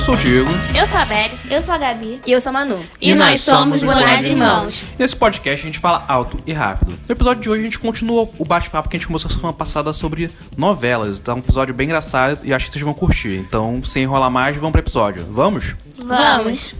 sou o Diego. Eu sou a Belle. Eu sou a Gabi. E eu sou a Manu. E, nós somos Bonés Irmãos. Nesse podcast a gente fala alto e rápido. No episódio de hoje a gente continua o bate-papo que a gente começou semana passada sobre novelas. Então é um episódio bem engraçado e acho que vocês vão curtir. Então, sem enrolar mais, vamos pro episódio. Vamos? Vamos.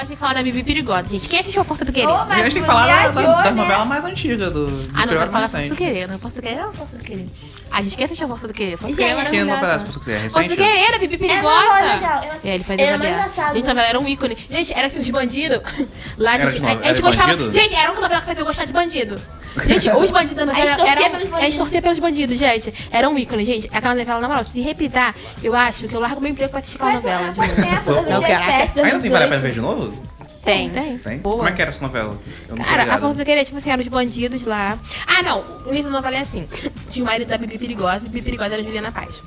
Agora que falar da Bibi Perigosa, gente. Quem a Força do Querer? Ô, a gente tem que falar da- da- viajou, das né? novelas mais antigas do, do ah, não, vai falar Força do. Querer. Não, Força do Querer não, Força do Querer. A gente quer assistir a Força do Querer. Força do Gente, Querer é Que novela maravilhosa. se você é Força do recente? Querer, a Bibi Perigosa. É, não, é legal. Eu assisti. É, ele fazia Era mais engraçado, Gente, a novela era um ícone. Gente, era assim, os bandidos. Lá, Era gente, de a, a gente era gostava. bandido? Gente, era uma novela que fazia eu gostar de bandido. Gente, os bandidos da novela A gente torcia eram. pelos A gente bandidos. torcia pelos bandidos, gente. Era um ícone, gente. Aquela novela, na moral, se reprisar, eu acho que eu largo meu emprego pra assistir aquela novela. de quanto novo. tempo? Não, 2017, Ainda tem Vale a Pena 2018. ver de novo? Tem, tem. Tem? Boa. Como é que era essa novela? Eu não tô Cara, a. Força do Querer, tipo assim, eram os bandidos lá. Ah, não. O início da novela é assim. Tinha o marido da Bibi Perigosa, e Bibi Perigosa era a Juliana Paz.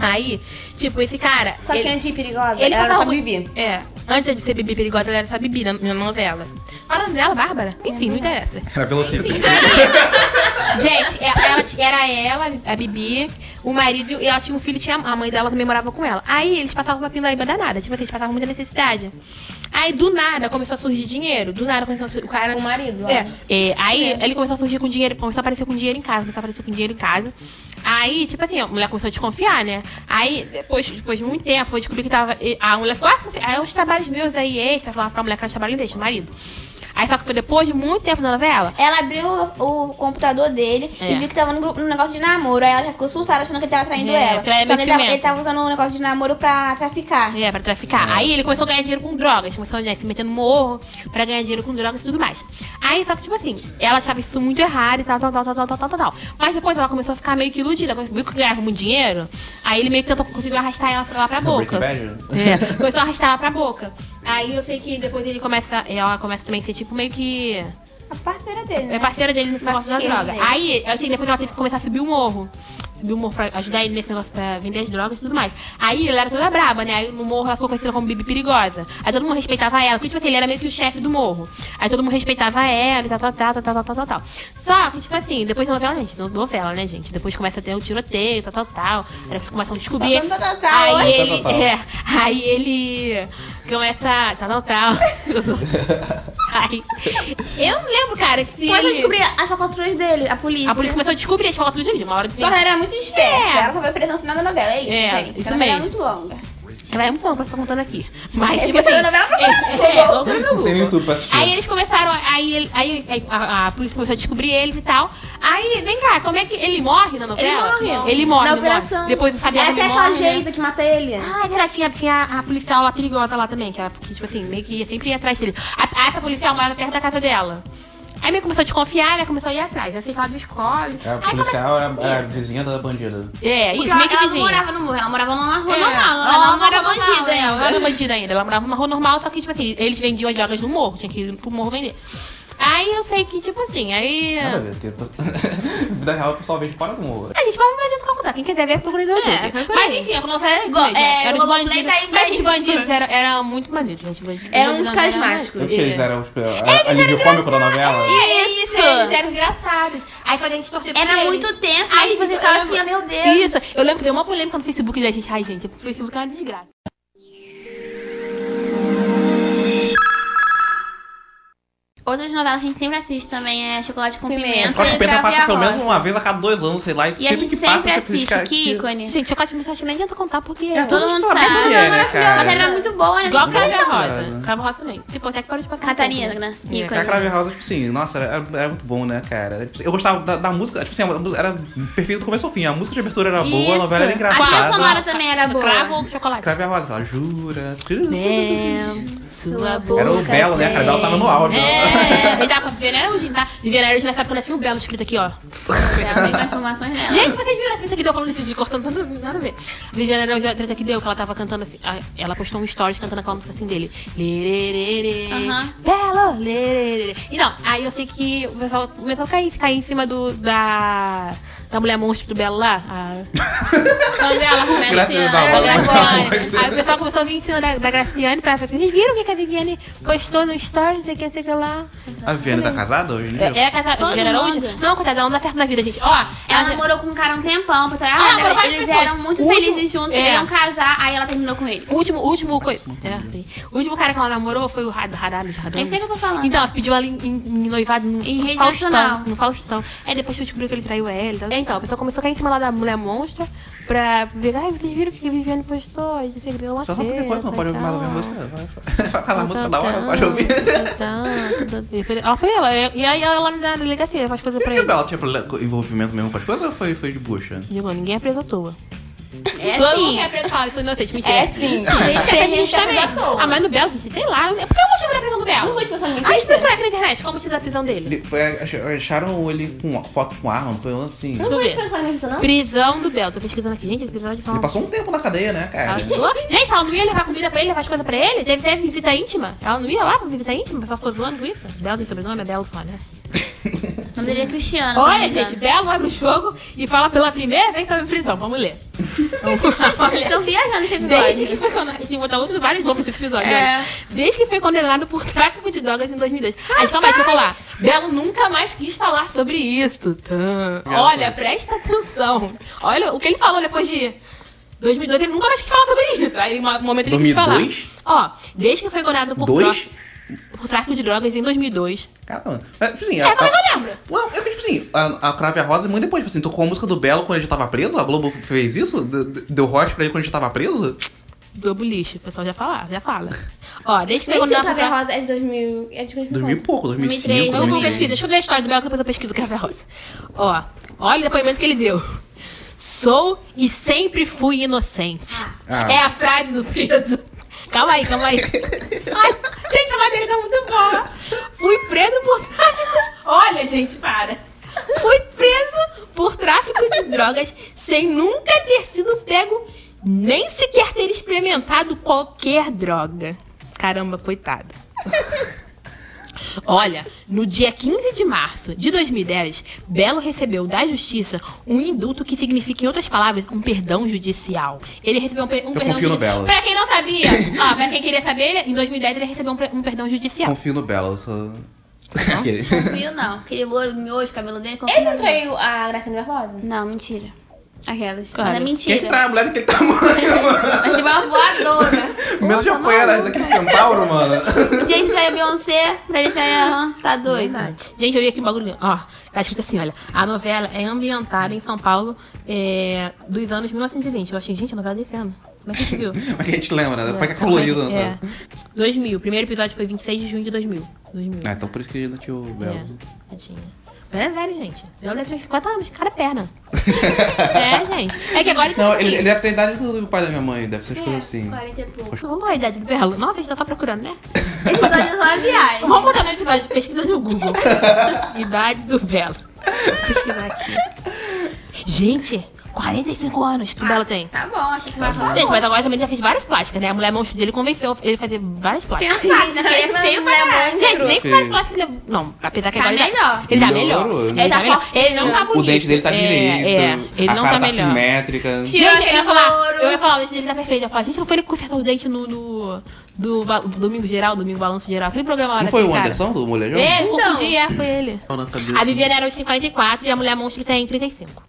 Aí, tipo, esse cara. Só que ele, antes de perigosa, ele ela era Bibi. É. Antes de ser Bibi Perigosa, ela era só Bibi na, na novela. Qual é o nome dela? Bárbara? Enfim, não interessa. Era Velocita. Gente, ela, ela- era ela, a Bibi, o marido, e ela tinha um filho, tinha, a mãe dela também morava com ela. Aí eles passavam uma pindaíba danada, tipo assim, eles passavam muita necessidade. Aí do nada começou a surgir dinheiro, do nada começou a surgir, o cara... O marido, ó. É, é, aí ele começou a surgir com dinheiro, começou a aparecer com dinheiro em casa, começou a aparecer com dinheiro em casa. Aí, tipo assim, a mulher começou a desconfiar, né? Aí, depois, depois de muito tempo, foi descobrir que tava. A mulher ficou, ah, aí os trabalhos meus aí, extra, falava pra mulher que era trabalho extra, o marido. Aí só que foi depois de muito tempo na novela. Ela abriu o, o computador dele É. e viu que tava no, no negócio de namoro. Aí ela já ficou assustada achando que ele tava traindo É, ela. Só que ele tava, ele tava usando um negócio de namoro pra traficar. É, pra traficar. Aí ele começou a ganhar dinheiro com drogas. Começou né, se metendo no morro pra ganhar dinheiro com drogas e tudo mais. Aí, só que, tipo assim, ela achava isso muito errado e tal, tal, tal, tal, tal, tal, tal, tal. Mas depois ela começou a ficar meio que iludida. Viu que ganhava muito dinheiro, aí ele meio que tentou, conseguiu arrastar ela lá pra boca. É, começou a arrastar ela pra boca. Aí eu sei que depois ele começa, ela começa também a ser tipo meio que A parceira dele, né? é parceira dele no negócio da esquerda droga. dele. Aí, assim, depois ela teve que começar a subir o morro. Morro pra ajudar ele nesse negócio pra vender as drogas e tudo mais. Aí ela era toda braba, né? Aí no morro ela ficou conhecida como Bibi Perigosa. Aí todo mundo respeitava ela, porque, tipo assim, ele era meio que o chefe do morro. Aí todo mundo respeitava ela e tal, tal, tal, tal, tal, tal, tal, tal. Só que, tipo assim, depois da novela, gente, no- novela, né, gente? Depois começa a ter o tiroteio, tal, tal, tal. Aí começam a descobrir. Tal, tal, tal, tal, Aí oi. ele. É, aí ele começa. Tal, tal, tal. Aí. Eu não lembro, cara, que se. Começou a descobrir as falcatruas dele, a polícia. A polícia começou a descobrir as fotos dele. Uma hora de Só ela era muito esperta. É. Ela só foi presa no final da novela. É isso, É, gente. isso a novela é muito longa. Ela é muito longa pra ficar contando aqui. Mas, É tipo assim. a novela pra é, é, é, no Tem. YouTube pra assistir. Aí eles começaram, aí, aí, aí a, a polícia começou a descobrir eles e tal. Aí, vem cá, como é que ele morre na novela? Ele morre. Ele morre, Na não morre. operação. Depois o Fabiano É até morre, aquela né? Geisa que mata ele. Ah, é verdade, tinha, tinha a policial lá perigosa lá também, que, ela, que tipo assim, meio que ia sempre ir atrás dele. A, essa policial morava perto da casa dela. Aí meio que começou a desconfiar, né? Começou a ir atrás. Sei que ela descobre. É, A Aí policial era, começa- era vizinha da bandida. É, isso, Porque meio que ela não vizinha. morava no morro, ela morava numa rua É, normal. Ela, ela não era bandida normal, né? Ela não ainda. era bandida ainda. Ela morava numa rua normal, só que, tipo assim, eles vendiam as drogas no morro. Tinha que ir pro morro vender. Aí eu sei que, tipo assim, aí. Nada a ver, porque vida real o pessoal vem de fora do morro. A gente vai no Brasil Calcutá. Quem quiser ver, procura no YouTube. É, procura Mas enfim, a novela era isso mesmo. é, era os bandidos. tá aí pra Mas os bandidos eram era muito maneiros, gente. Bandidos. Eram uns carismáticos. não, Eu sei, eles é. eram tipo, a- alívio cômico da novela. Isso, Isso. eles eram engraçados. Aí fazia a gente torcer por Era muito tenso, Aí você ficava assim, meu Deus. Isso, eu lembro que deu uma polêmica no Facebook da gente. Ai, gente, o Facebook é uma desgraça. Outras novelas que a gente sempre assiste também é Chocolate com Pimenta. Pimenta. Eu acho que e passa a pelo menos uma vez a cada dois anos, sei lá. E, E a sempre gente que sempre passa, assiste, que ícone. Gente, Chocolate Pimenta acho que nem adianta contar porque... É, Todo todo mundo sabe sabe. é, né, cara? Mas era muito boa, né? Igual e a Muito Rosa. bacana. Cravo e a Rosa também. Tipo, até que parou de passar. Catarina, né? É. Ícone. A Crave Rosa, tipo assim, nossa, era, era muito bom, né, cara? Tipo assim, Eu gostava da, da música, tipo assim, a era perfeito do começo ao fim. A música de abertura era boa, a novela era engraçada. A trilha sonora também era boa. Cravo ou chocolate? Crave a Rosa, jura. Sua boca Era o Belo, né, Belo tava no auge. né? É, ele tava com Viviane Araújo, tá? Viviane Araújo nessa época ainda tinha o Belo escrito aqui, ó. Ela tem informações dela. Gente, vocês viram a treta que deu falando desse vídeo, cortando tanto, nada a ver. Viviane Araújo, a treta que deu, que ela tava cantando assim, a- ela postou um stories cantando aquela música assim dele. Lererere, Aham. Belo, lererere. E não, aí eu sei que o pessoal começou a cair, cair em cima do, da, da mulher monstro do Belo lá. A... Quando ela arrumou Graciane a Barbosa. Graciane. Aí o pessoal começou a vir em cima da, da Graciane pra falar assim, vocês viram o que a Viviane postou no story, não sei o que, não sei o que lá. A Viviane tá casada hoje, né? É, é casada, Todo Viviane Araújo? mundo. Não, coitada, ela não dá certo na vida, gente. Ó, Ela já- namorou com um cara um tempão. Pensou, Ah, ah, namorou eles pessoas. eram muito O último- felizes juntos, é. queriam casar, aí ela terminou com ele. O último, o último, coi- é, o último cara que ela namorou foi o Rad- Radames. Nem sei o que eu tô falando. Então, ela pediu ela em, em- em noivado no Faustão. No Faustão. Aí depois descobriu que ele traiu ela. Então, então a pessoa começou a cair em cima lá da mulher monstra pra ver, ai, vocês viram o que a Viviane postou? Disse que deu uma Só porque depois não pode e ouvir mais ouvir a música. Vai- falar a música da hora, pode ouvir. Ela foi ela. E aí ela na delegacia faz coisa pra E ele. Bela tinha envolvimento mesmo com as coisas ou foi, foi de bucha? Digo, ninguém é preso à toa. É Todo assim. mundo que é fala, isso é inocente. Mentira. É sim. Gente, é Tem gente que é também. Ah, mas no Belo, gente, sei lá. Por que é o motivo da prisão do Belo? Não vou te passar A gente notícia? procurar aqui na internet qual o motivo da prisão dele. Ele, é, ach- acharam ele com foto com arma, não foi um assim. Não vou te ver. pensar nisso, não? Prisão do Belo. Tô pesquisando aqui. Gente, episódio de Ele passou um tempo na cadeia, né, cara? Passou? Gente, ela não ia levar comida pra ele, levar as coisas pra ele? Teve, teve visita íntima? Ela não ia lá pra visita íntima? O pessoal ficou zoando com isso? Belo tem sobrenome? É Belo só, né? O nome dele é Cristiano. Olha, gente, Belo abre o jogo e fala pela primeira vez sobre prisão. Vamos ler. Eles estão viajando nesse Desde que episódio. foi condenado. A gente tem que botar outros vários nomes nesse episódio. É. olha. Desde que foi condenado por tráfico de drogas em 2002. Aí, calma aí, deixa eu falar. Belo nunca mais quis falar sobre isso. Olha, presta atenção. Olha o que ele falou depois de 2002. Ele nunca mais quis falar sobre isso. Aí, no momento, ele quis falar. 2002? Ó, desde que foi condenado por, Dois? tráfico, por tráfico de drogas em 2002. Caramba. Mas, tipo assim, É, como é que eu lembro? Ué, é que, tipo assim, a, a Crave a Rosa, muito depois, tipo assim, tocou a música do Belo quando ele já tava preso, a Globo fez isso? De- de- Deu hot pra ele quando ele já tava preso? Globo lixo, o pessoal já fala, já fala. Ó, desde que a por Crave tráfico... Rosa é de 2000. É de 2000. 2000 e pouco, 2005, 2003, Vamos com 2003. pesquisa. Deixa eu ler a história do Belo, que depois eu pesquiso o Crave Rosa. Ó, olha o depoimento que ele deu. Sou e sempre fui inocente. Ah. É a frase do preso. Calma aí, calma aí. Gente, a madeira tá muito boa. Fui preso por tráfico. Olha, gente, para. Fui preso por tráfico de drogas sem nunca ter sido pego, nem sequer ter experimentado qualquer droga. Caramba, coitado. Olha, no dia 15 de março de 2010, Belo recebeu da Justiça um indulto que significa, em outras palavras, um perdão judicial. Ele recebeu um, pe- um perdão confio no Belo. Pra quem sabia, ó, pra quem queria saber, em 2010 ele recebeu um, um perdão judicial. Confio no Belo, eu sou... Aquele. Confio não. Aquele louro miojo, cabelo dele, confio Ele não não. traiu a Graciane Barbosa? Não, mentira. Aquelas. Claro. Mas é Quem é mentira. que trai a mulher daquele tamanho, mano? Mas tipo uma voadora. Medo de tá apanhar maluco. daquele centauro, mano. Gente, traiu a Beyoncé, pra ele trair a Han, tá doido. Gente, eu vi aqui um bagulho. Ó, tá escrito assim, olha. A novela é ambientada em São Paulo é, dos anos 1920. Eu achei, gente, a novela desse ano. Como é que a gente viu? Mas que a gente lembra, né? É Como é que- colorido, é. né? 2000. O primeiro episódio foi 26 de junho de 2000. 2000. Ah, então por isso que ainda tinha o Belo. É, tadinha. É velho, gente. Ela deve ter 50 anos, cara é perna. é, gente. É que agora ele Não, tá ele, assim. ele deve ter a idade do, do pai da minha mãe, deve ser as É, coisas assim. 40 e pouco. Vamos lá, a idade do Belo. Nossa, a gente tá só procurando, né? Episódio é só uma viagem. Vamos botar no episódio, pesquisa no Google. idade do Belo. Vou pesquisar aqui. Gente, 45 anos que o Belo tem. Tá bom, achei que vai falar. Gente, mas agora também ele já fez várias plásticas, né? A mulher monstro dele convenceu ele a fazer várias plásticas. Sensato, né? Ele é feio pra. Gente, nem com várias plásticas ele... Não, apesar que Tá agora ele melhor. Ele tá melhor. Melhorou, Ele né? tá Tá melhor. Ele não tá bonito. O dente dele tá É, direito, É, ele a não cara tá tá melhor. simétrica. Tirou Gente, eu ia falar, louro. eu ia falar, o dente dele tá perfeito. Eu ia falar, gente, não foi ele que consertou o dente no, no do, ba- Domingo Geral, Domingo Balanço Geral, aquele programa lá Não foi o cara. Anderson do Molejão? É, eu Então. confundi, é, foi ele. A Viviane era tem 44 e a Mulher Monstro tem 35.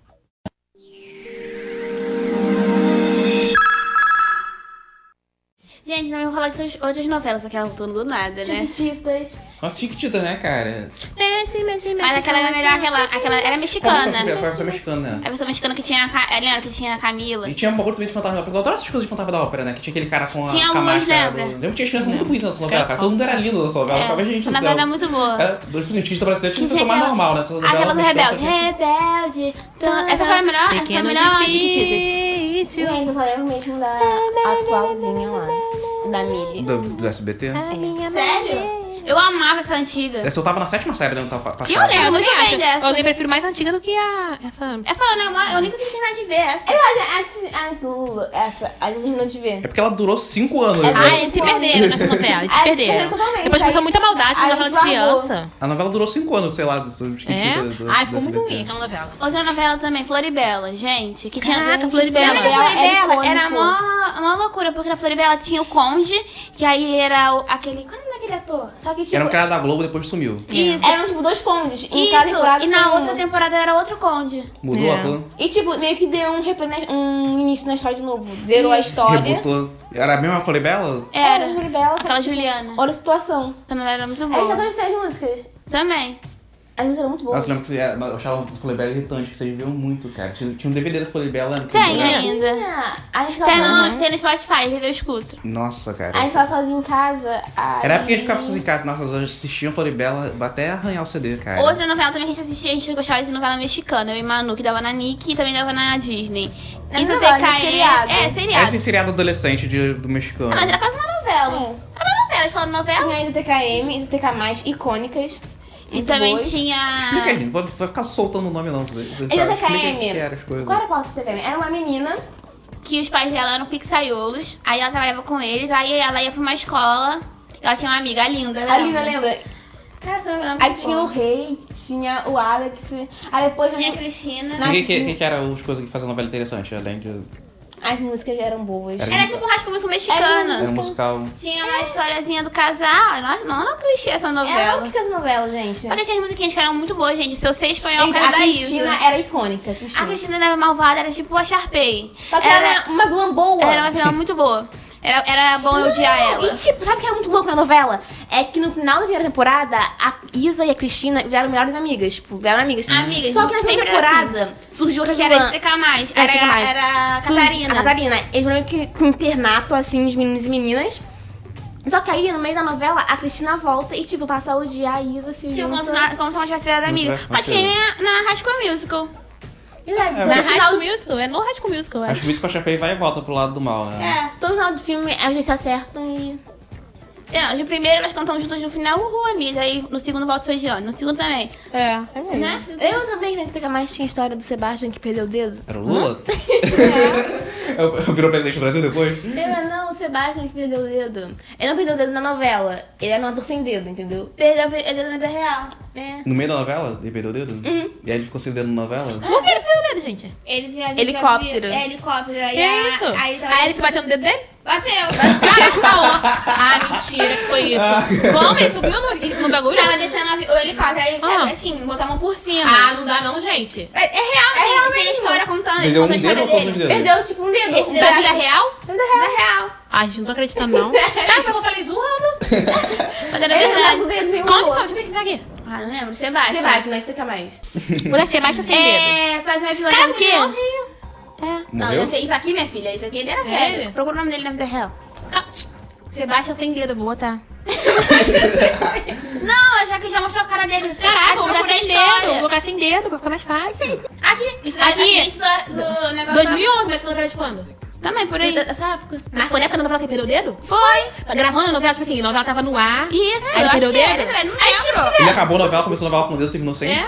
Gente, não vou falar de outras- outras novelas, aquela voltando do nada, né? Chiquititas. Nossa, Chiquitita, né, cara? Mexe, mexe, mexe. Mas aquela era melhor, aquela, aquela era a mexicana. Foi a versão mexicana, né? A versão mexicana que tinha a, lembra que tinha a Camila? E tinha um bagulho também de fantasma da ópera. Eu adoro essas coisas de fantasma da ópera, né? Que tinha aquele cara com a, Tinha com a luz, máscara. lembra? do- Lembra que tinha criança muito bonita nessa novela, cara. Todo mundo era lindo nessa novela. É, Ficava gente a do novela céu. é muito boa. É, dois brasileiros tinham que Tinha ser mais normal nessa novela. Aquela do Rebelde. Rebelde. Essa foi a melhor, essa foi a melhor Chiquititas. Gente, eu só lembro mesmo da atualzinha lá. Da Millie. Do, do SBT? Sério? Eu amava essa antiga. Essa eu tava na sétima série, né? Eu tava passada. Eu lembro muito também bem acho. dessa. Eu nem prefiro mais antiga do que a. Essa. Essa uma- eu nem consegui terminar de ver essa. Eu acho a Lulu, essa, a gente terminou de ver. É porque ela durou cinco anos. É né? Ah, eles se perderam nessa novela. Eles se perderam. totalmente. Depois começou muita maldade na a novela de criança. A novela durou cinco anos, sei lá. É? Ai, ficou muito ruim aquela novela. Outra novela também, Floribela, gente. Que tinha. Caraca, Gente, Floribela. Floribela é Floribela? Era mó loucura, porque na Floribela tinha o Conde, que aí era o- aquele. Qual é o nome daquele ator? Só que, tipo, Era um cara da Globo, depois sumiu. Isso. eram, tipo, dois condes. Em cada Isso, temporada e na um. outra temporada era outro Conde. Mudou É. ator. E, tipo, meio que deu um replay, um início na história de novo. Zerou a história. Rebutou. Era a mesma Floribela? Era. Era, Floribela, só Aquela que, tipo, Juliana. Olha a situação. Novela era muito boa. todas as músicas. Também. As músicas eram muito boas. Eu lembro que era- eu achava a Floribela irritante, que vocês viam muito, cara. Tinha, tinha um DVD da Floribela. Tem ainda. A gente Tem no, tem no Spotify, vezes eu escuto. Nossa, a gente cara. ficava sozinho em casa. Aí... Era época que a gente ficava sozinho em casa. Nossa, nós assistíamos Floribela até arranhar o CD, cara. Outra novela também que a gente assistia, a gente gostava de novela mexicana. Eu e Manu, que dava na Nick e também dava na Disney. É Isso até né? cair. Seriado. É, seriado. esse seriado adolescente de, do mexicano. Ah, mas era quase uma novela. É. Era uma novela, eles falaram novela. Tinha IZTKM, IZTK+, icônicas. E também boas. tinha. Explica aí, não vai ficar soltando o nome não. Era as coisas. Qual era a pauta do IZTKM? Era uma menina que os pais dela eram pixaiolos. Aí ela trabalhava com eles, aí ela ia pra uma escola. Ela tinha uma amiga, a Linda, né? A Lina, lembra? Cara, é Aí tinha o rei, tinha o Alex. Aí depois Tinha a Cristina. O que, que, que, que era as coisas que faziam novela interessante, além de... as músicas eram boas. Era- Era tipo um rascunho mexicana. Era um musical... Tinha uma historiazinha do casal. Nossa, não é uma clichê essa Ela novela. não quis essa novela, gente. Só que tinha as musiquinhas que eram muito boas, gente. Se eu sei espanhol, Gente, a causa da Cristina Isa. era icônica. a Cristina. A Cristina era malvada, era tipo a Sharpay. Só que era, uma vilã boa. Era uma vilã muito boa. Era, era bom eu odiar ela. E tipo, sabe o que é muito louco na novela? É que no final da primeira temporada, a Isa e a Cristina viraram melhores amigas. Tipo, viraram amigas. Amigas, Só que na segunda temporada surgiu outra Que era explicar mais. Era Era, Mais. era a Catarina. A Catarina. Eles foram que com um internato, assim, de meninos e meninas. Só que aí, no meio da novela, a Cristina volta e, tipo, passa a odiar a Isa, se Tipo, como, junta. se na- como se ela tivesse virado amiga. Mas que nem na, High School Musical. Verdade. É, no Na High School Musical? É no High School Musical, Acho que isso pra Chapei vai e volta pro lado do mal, né? É. todo final do filme, eles se acertam e... É, no primeiro elas cantam juntas no final, uhul, amiga. Aí no segundo volta o Sojiano. No segundo também. É. Né? Eu também, né, que mais tinha a história do Sebastian que perdeu o dedo. Era o Lula? Eu- eu Virou presidente do Brasil depois? Lembra, não, o Sebastian que perdeu o dedo. Ele não perdeu o dedo na novela, ele era um ator sem dedo, entendeu? Perdeu o dedo na vida real. É. No meio da novela? Ele perdeu o dedo? Uhum. E aí ele ficou sem dedo na novela? Por que ele perdeu o dedo, gente? Ele viajou. Helicóptero. É, helicóptero. Aí, Que a- isso? Aí. Aí ele se bateu no dedo dele? Bateu. Cara de caô. Ah, mentira, que foi isso. Como? Ele subiu no, no bagulho? Tava descendo avi- o helicóptero. Aí, Ah. enfim, botar a mão por cima. Ah, não dá não, gente. É, é real, tem, real tem a mesmo. história contando. Perdeu Ele um conta a dedo ou história todos os dele. dedos? Perdeu, tipo, um dedo. Esse um dedo Da é vida real? Vida real. É real. Ai, gente, não tô acreditando, não. Tá, mas eu falei zoando. Mas era Ele não verdade. o dedo nenhum. Como que foi? Deixa eu pesquisar aqui. Ah, não lembro. Sebastião. Sebastian, não explica mais. O da Sebastião sem dedo. É, faz um episódio Cara, do quê? igualzinho. É. Não, Morreu? esse- isso aqui, minha filha, isso aqui ele era É velho. ele? Procura o nome dele na vida real. Ah, Sebastião sem dedo, vou botar. Não, já que já mostrou a cara dele. Caraca, vou botar sem dedo. Vou colocar sem dedo pra ficar mais fácil. Aqui, isso Aqui. aqui. do, do negócio. 2011, mas você novela de quando? Também, por aí. Essa época. Mas foi na época da novela que perdeu o dedo? Foi. Gravando a novela, tipo assim, a novela tava no ar. Isso, Aí perdeu o dedo? era, não lembro. Ele acabou a novela, começou a novela com o dedo, terminou sem? É?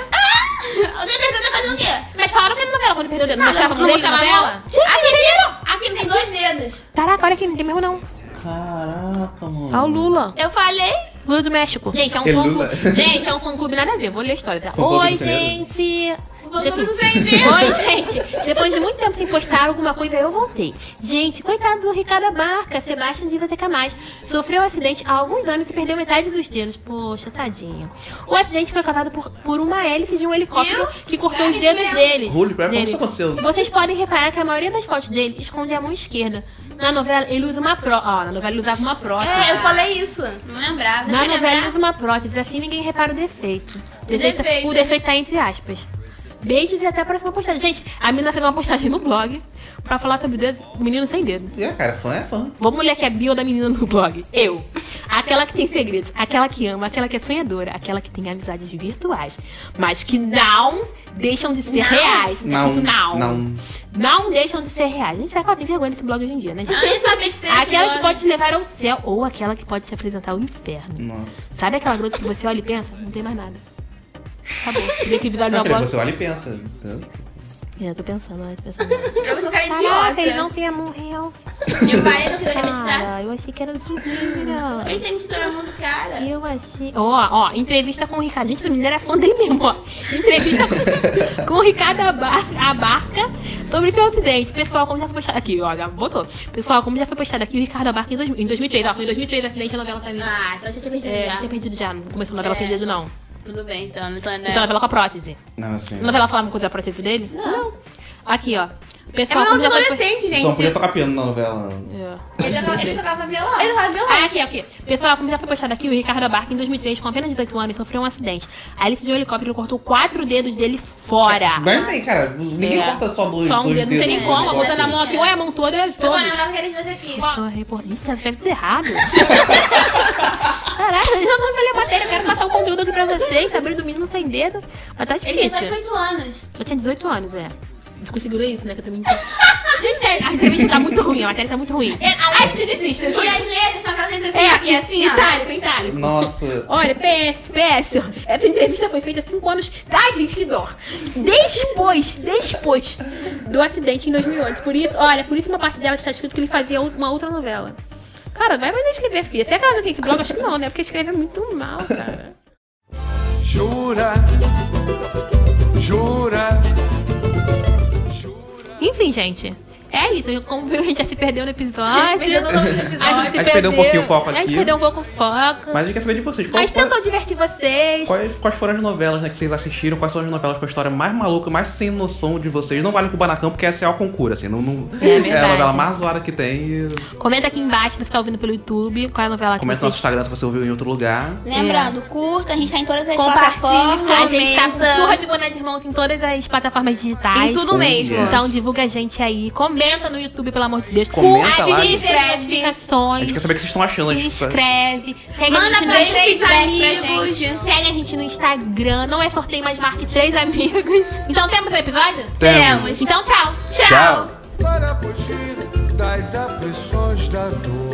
Você perdeu fazer o quê? Mas falaram que na novela, quando ele perdeu o dedo. Não, mostrava não na mostrava novela? Aqui tem, aqui tem dois dedos. Caraca, olha aqui, não tem mesmo não. Caraca, mano. Olha o Lula. Eu falei. Lula do México. Gente, é um fã clube. Gente, é um fã clube nada a ver. Vou ler a história, tá? Oi, gente. Oi, gente. Depois de muito tempo sem postar alguma coisa, eu voltei. Gente, coitado do Ricardo Barca, Sebastião que mais. Sofreu um acidente há alguns anos e perdeu metade dos dedos. Poxa, tadinho. O acidente foi causado por, por uma hélice de um helicóptero que cortou É os dedos deles. Julio, como dele. isso aconteceu? Vocês podem reparar que a maioria das fotos dele esconde a mão esquerda. Na novela, ele usa uma pró... Ó, na novela ele usava uma prótese. É, eu falei isso. Não lembrava. Na novela ele lembrar? usa uma prótese, assim ninguém repara o defeito. Defeito- defeito. O defeito tá entre aspas. Beijos e até a próxima postagem. Gente, a menina fez uma postagem no blog pra falar sobre o dedo, menino sem dedo. É, cara, fã é fã. Vamos ler aqui a bio da menina no blog. Eu. Aquela que tem segredos, aquela que ama, aquela que é sonhadora, aquela que tem amizades virtuais, mas que não deixam de ser reais. Tá Não, não. não. Não deixam de ser reais. A gente sabe que ela tem vergonha nesse blog hoje em dia, né, gente? Eu nem sabia que tem esse Aquela que pode te levar ao céu ou aquela que pode te apresentar ao inferno. Nossa. Sabe aquela coisa que você olha e pensa? Não tem mais nada. Acabou. Tem que visualizar Não, o queria blog. você olha e pensa. É, eu tô pensando, eu tô pensando. Eu pensei que era Caraca, ele idiota. não tem morreu. Eu parei no que acreditar. Eu achei que era zoeira. Gente, a gente tá muito cara. Eu achei. Ó, ó, entrevista com o Ricardo. Gente, essa menina era fã dele mesmo, ó. Entrevista com, com o Ricardo Abar- Abarca sobre seu acidente. Pessoal, como já foi postado aqui, ó, já botou. Pessoal, como já foi postado aqui, o Ricardo Abarca em, dois- em 2003. Ó, foi em 2003 o acidente, a novela tá vindo. Ah, então eu já tinha perdido É, já. tinha perdido já, não começou a novela É. sem dedo, não. Tudo bem, então. Então, né? Então a novela com a prótese. Não, assim. A novela falava coisa da prótese dele? Não. Aqui, ó. É Pessoal, meu como já foi... adolescente, gente. Só podia tocar piano na novela. É. Ele, tocava- ele tocava violão. Ele tava violão. Ah, aqui, aqui. Pessoal, como já foi postado aqui, o Ricardo Abarca, em 2003, com apenas 18 anos, sofreu um acidente. Aí ele se deu um helicóptero e cortou quatro dedos dele fora. Mas tem, cara. Ninguém É. corta só dois, Só um dois dedo, não tem nem como. É, Botando a é, mão aqui, é. ou é a mão toda, ou é Eu de você aqui. Estou reportando. Ih, ela escreve tudo errado. Caraca, eu não vou ler a matéria, eu quero passar o conteúdo aqui pra vocês. Abriu do menino sem dedo. Mas tá Ele tem só difícil. 18 anos. Eu tinha 18 anos, é. Você conseguiu ler isso, né? Que eu também. Gente, a entrevista tá muito ruim, a matéria tá muito ruim. É, a- gente desiste. E as letras são aquelas letras assim, É, aqui, assim, ó. itálico, itálico. Nossa. Olha, PS, PS, essa entrevista foi feita há 5 anos. Ai, gente, que dó. Depois, depois do acidente em 2008. Por isso, olha, por isso uma parte dela está escrito que ele fazia uma outra novela. Cara, vai mais escrever, filha. Que ela não tem esse blog? Acho que não, né? Porque escreve muito mal, cara. Jura, jura. Enfim, gente. É isso, como viu, a gente já se perdeu no episódio. Perdeu no. A gente se A gente perdeu um pouquinho o foco A gente aqui. perdeu um pouco o foco. Mas a gente quer saber de vocês. Qual, Mas qual- tentou divertir vocês. quais, quais foram as novelas né, que vocês assistiram? Quais são as novelas com a história mais maluca, mais sem noção de vocês? Não vale com o Banacão, porque essa é a concura, assim. Não, não- É verdade. a novela mais zoada que tem. E Comenta aqui embaixo se você tá ouvindo pelo YouTube. Qual é a novela que comenta no nosso. Instagram se você ouviu em outro lugar. Lembrando, curta, a gente tá em todas as Compartilhe, plataformas. A gente tá com surra de boné de irmãos em todas as plataformas digitais. Em tudo mesmo. Yes. Então divulga a gente aí. Comenta no YouTube, pelo amor de Deus. Comenta lá. as Inscreve. notificações. A gente quer saber o que vocês estão achando. Se a gente- inscreve. Segue Manda a gente no pra três amigos. gente. Segue a gente no Instagram. Não é sorteio, mas marque três amigos. Então temos um episódio? Temos. Então tchau. Tchau. Para fugir das aflições da dor.